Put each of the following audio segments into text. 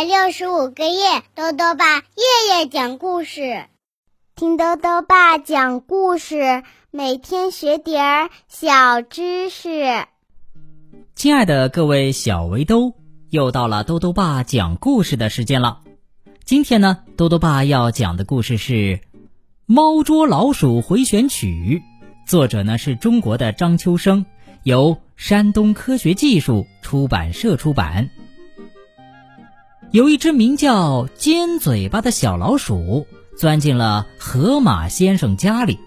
百六十五个夜，豆豆爸夜夜讲故事，听豆豆爸讲故事，每天学点儿小知识。亲爱的各位小围兜，又到了豆豆爸讲故事的时间了。今天呢，豆豆爸要讲的故事是《猫捉老鼠回旋曲》，作者呢是中国的张秋生，由山东科学技术出版社出版。有一只名叫尖嘴巴的小老鼠钻进了河马先生家里，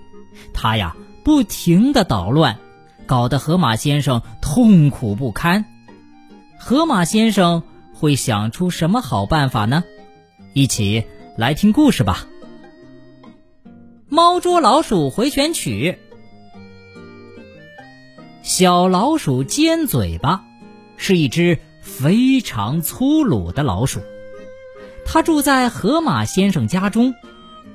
它呀不停的捣乱，搞得河马先生痛苦不堪。河马先生会想出什么好办法呢？一起来听故事吧。猫捉老鼠回旋曲，小老鼠尖嘴巴是一只。非常粗鲁的老鼠，它住在河马先生家中。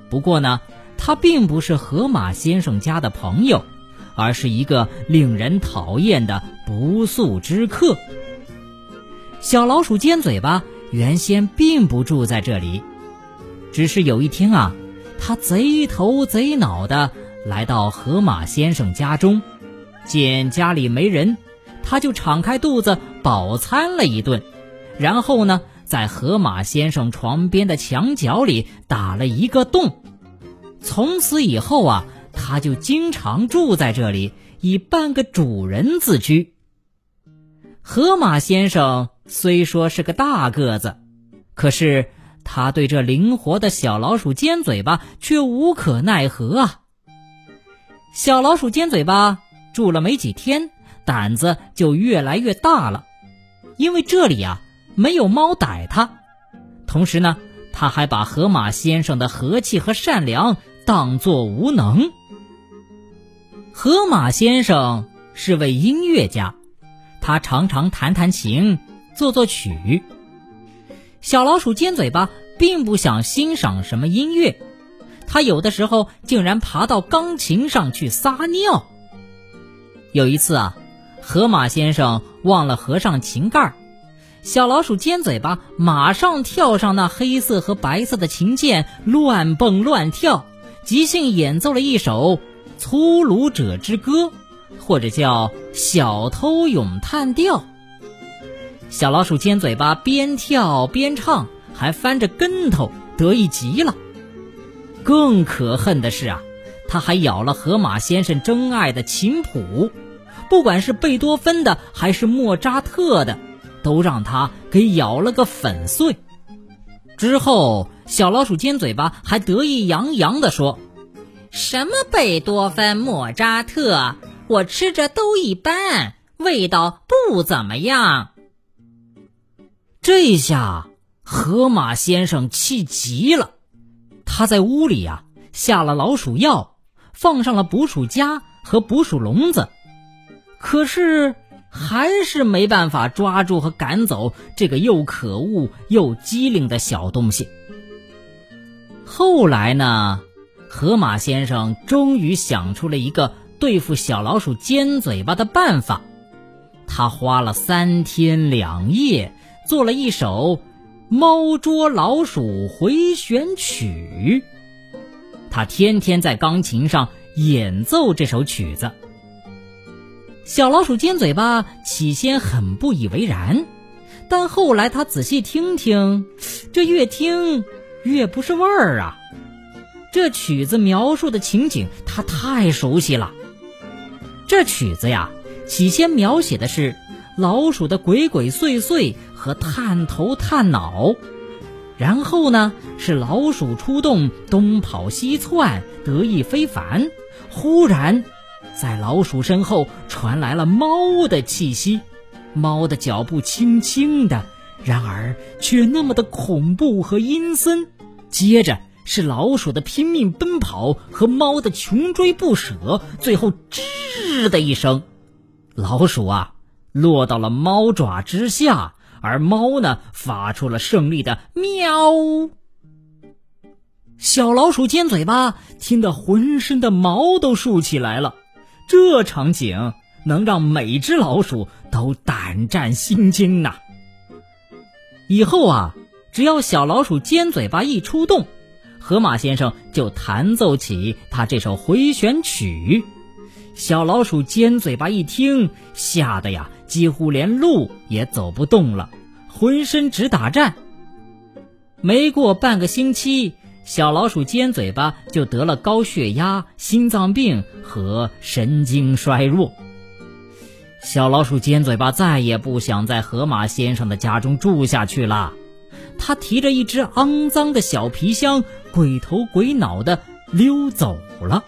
不过呢，它并不是河马先生家的朋友，而是一个令人讨厌的不速之客。小老鼠尖嘴巴原先并不住在这里，只是有一天啊，它贼头贼脑的来到河马先生家中，见家里没人。它就敞开肚子饱餐了一顿，然后呢，在河马先生床边的墙角里打了一个洞。从此以后啊，他就经常住在这里，以半个主人自居。河马先生虽说是个大个子，可是他对这灵活的小老鼠尖嘴巴却无可奈何啊。小老鼠尖嘴巴住了没几天。胆子就越来越大了，因为这里啊没有猫逮他，同时呢，他还把河马先生的和气和善良当作无能。河马先生是位音乐家，他常常弹弹琴，作作曲。小老鼠尖嘴巴并不想欣赏什么音乐，他有的时候竟然爬到钢琴上去撒尿。有一次啊。河马先生忘了合上琴盖儿，小老鼠尖嘴巴马上跳上那黑色和白色的琴键，乱蹦乱跳，即兴演奏了一首《粗鲁者之歌》，或者叫《小偷咏叹调》。小老鼠尖嘴巴边跳边唱，还翻着跟头，得意极了。更可恨的是啊，他还咬了河马先生珍爱的琴谱。不管是贝多芬的还是莫扎特的，都让他给咬了个粉碎。之后，小老鼠尖嘴巴还得意洋洋地说：“什么贝多芬、莫扎特，我吃着都一般，味道不怎么样。”这下，河马先生气急了，他在屋里呀下了老鼠药，放上了捕鼠夹和捕鼠笼子。可是，还是没办法抓住和赶走这个又可恶又机灵的小东西。后来呢，河马先生终于想出了一个对付小老鼠尖嘴巴的办法。他花了三天两夜，做了一首《猫捉老鼠回旋曲》。他天天在钢琴上演奏这首曲子。小老鼠尖嘴巴起先很不以为然，但后来他仔细听听，这越听越不是味儿啊！这曲子描述的情景他太熟悉了。这曲子呀，起先描写的是老鼠的鬼鬼祟祟和探头探脑，然后呢是老鼠出动，东跑西窜，得意非凡。忽然。在老鼠身后传来了猫的气息，猫的脚步轻轻的，然而却那么的恐怖和阴森。接着是老鼠的拼命奔跑和猫的穷追不舍，最后吱的一声，老鼠啊落到了猫爪之下，而猫呢发出了胜利的喵。小老鼠尖嘴巴听得浑身的毛都竖起来了。这场景能让每只老鼠都胆战心惊呐！以后啊，只要小老鼠尖嘴巴一出动，河马先生就弹奏起他这首回旋曲。小老鼠尖嘴巴一听，吓得呀，几乎连路也走不动了，浑身直打颤。没过半个星期，小老鼠尖嘴巴就得了高血压、心脏病和神经衰弱。小老鼠尖嘴巴再也不想在河马先生的家中住下去了，他提着一只肮脏的小皮箱，鬼头鬼脑的溜走了。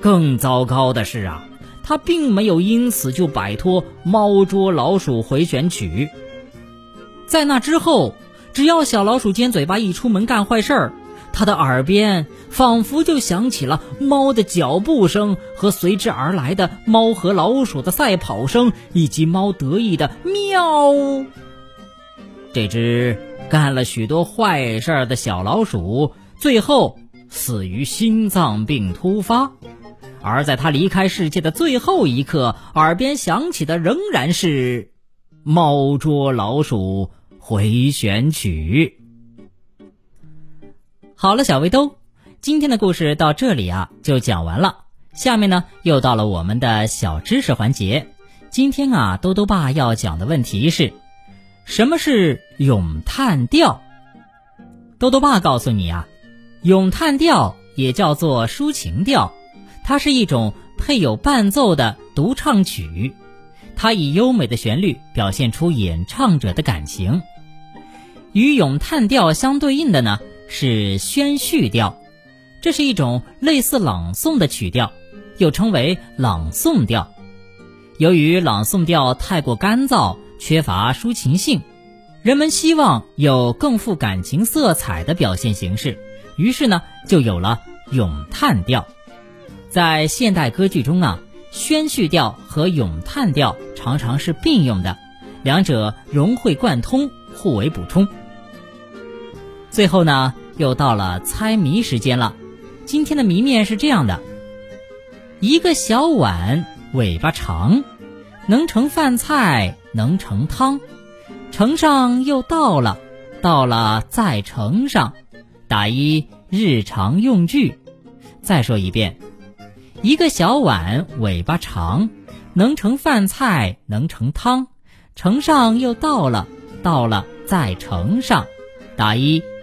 更糟糕的是啊，他并没有因此就摆脱猫捉老鼠回旋曲。在那之后，只要小老鼠尖嘴巴一出门干坏事儿，他的耳边仿佛就响起了猫的脚步声和随之而来的猫和老鼠的赛跑声，以及猫得意的喵。这只干了许多坏事的小老鼠，最后死于心脏病突发。而在他离开世界的最后一刻，耳边响起的仍然是猫捉老鼠回旋曲。好了，小围兜，今天的故事到这里啊就讲完了。下面呢又到了我们的小知识环节。今天啊，兜兜爸要讲的问题是：什么是咏叹调？兜兜爸告诉你啊，咏叹调也叫做抒情调，它是一种配有伴奏的独唱曲，它以优美的旋律表现出演唱者的感情。与咏叹调相对应的呢？是宣叙调，这是一种类似朗诵的曲调，又称为朗诵调。由于朗诵调太过干燥，缺乏抒情性，人们希望有更富感情色彩的表现形式，于是呢，就有了咏叹调。在现代歌剧中啊，宣叙调和咏叹调常常是并用的，两者融会贯通，互为补充。最后呢，又到了猜谜时间了。今天的谜面是这样的：一个小碗，尾巴长，能盛饭菜，能盛汤，盛上又倒了，倒了再盛上，打一日常用具。再说一遍：一个小碗，尾巴长，能盛饭菜，能盛汤，盛上又倒了，倒了再盛上，打一。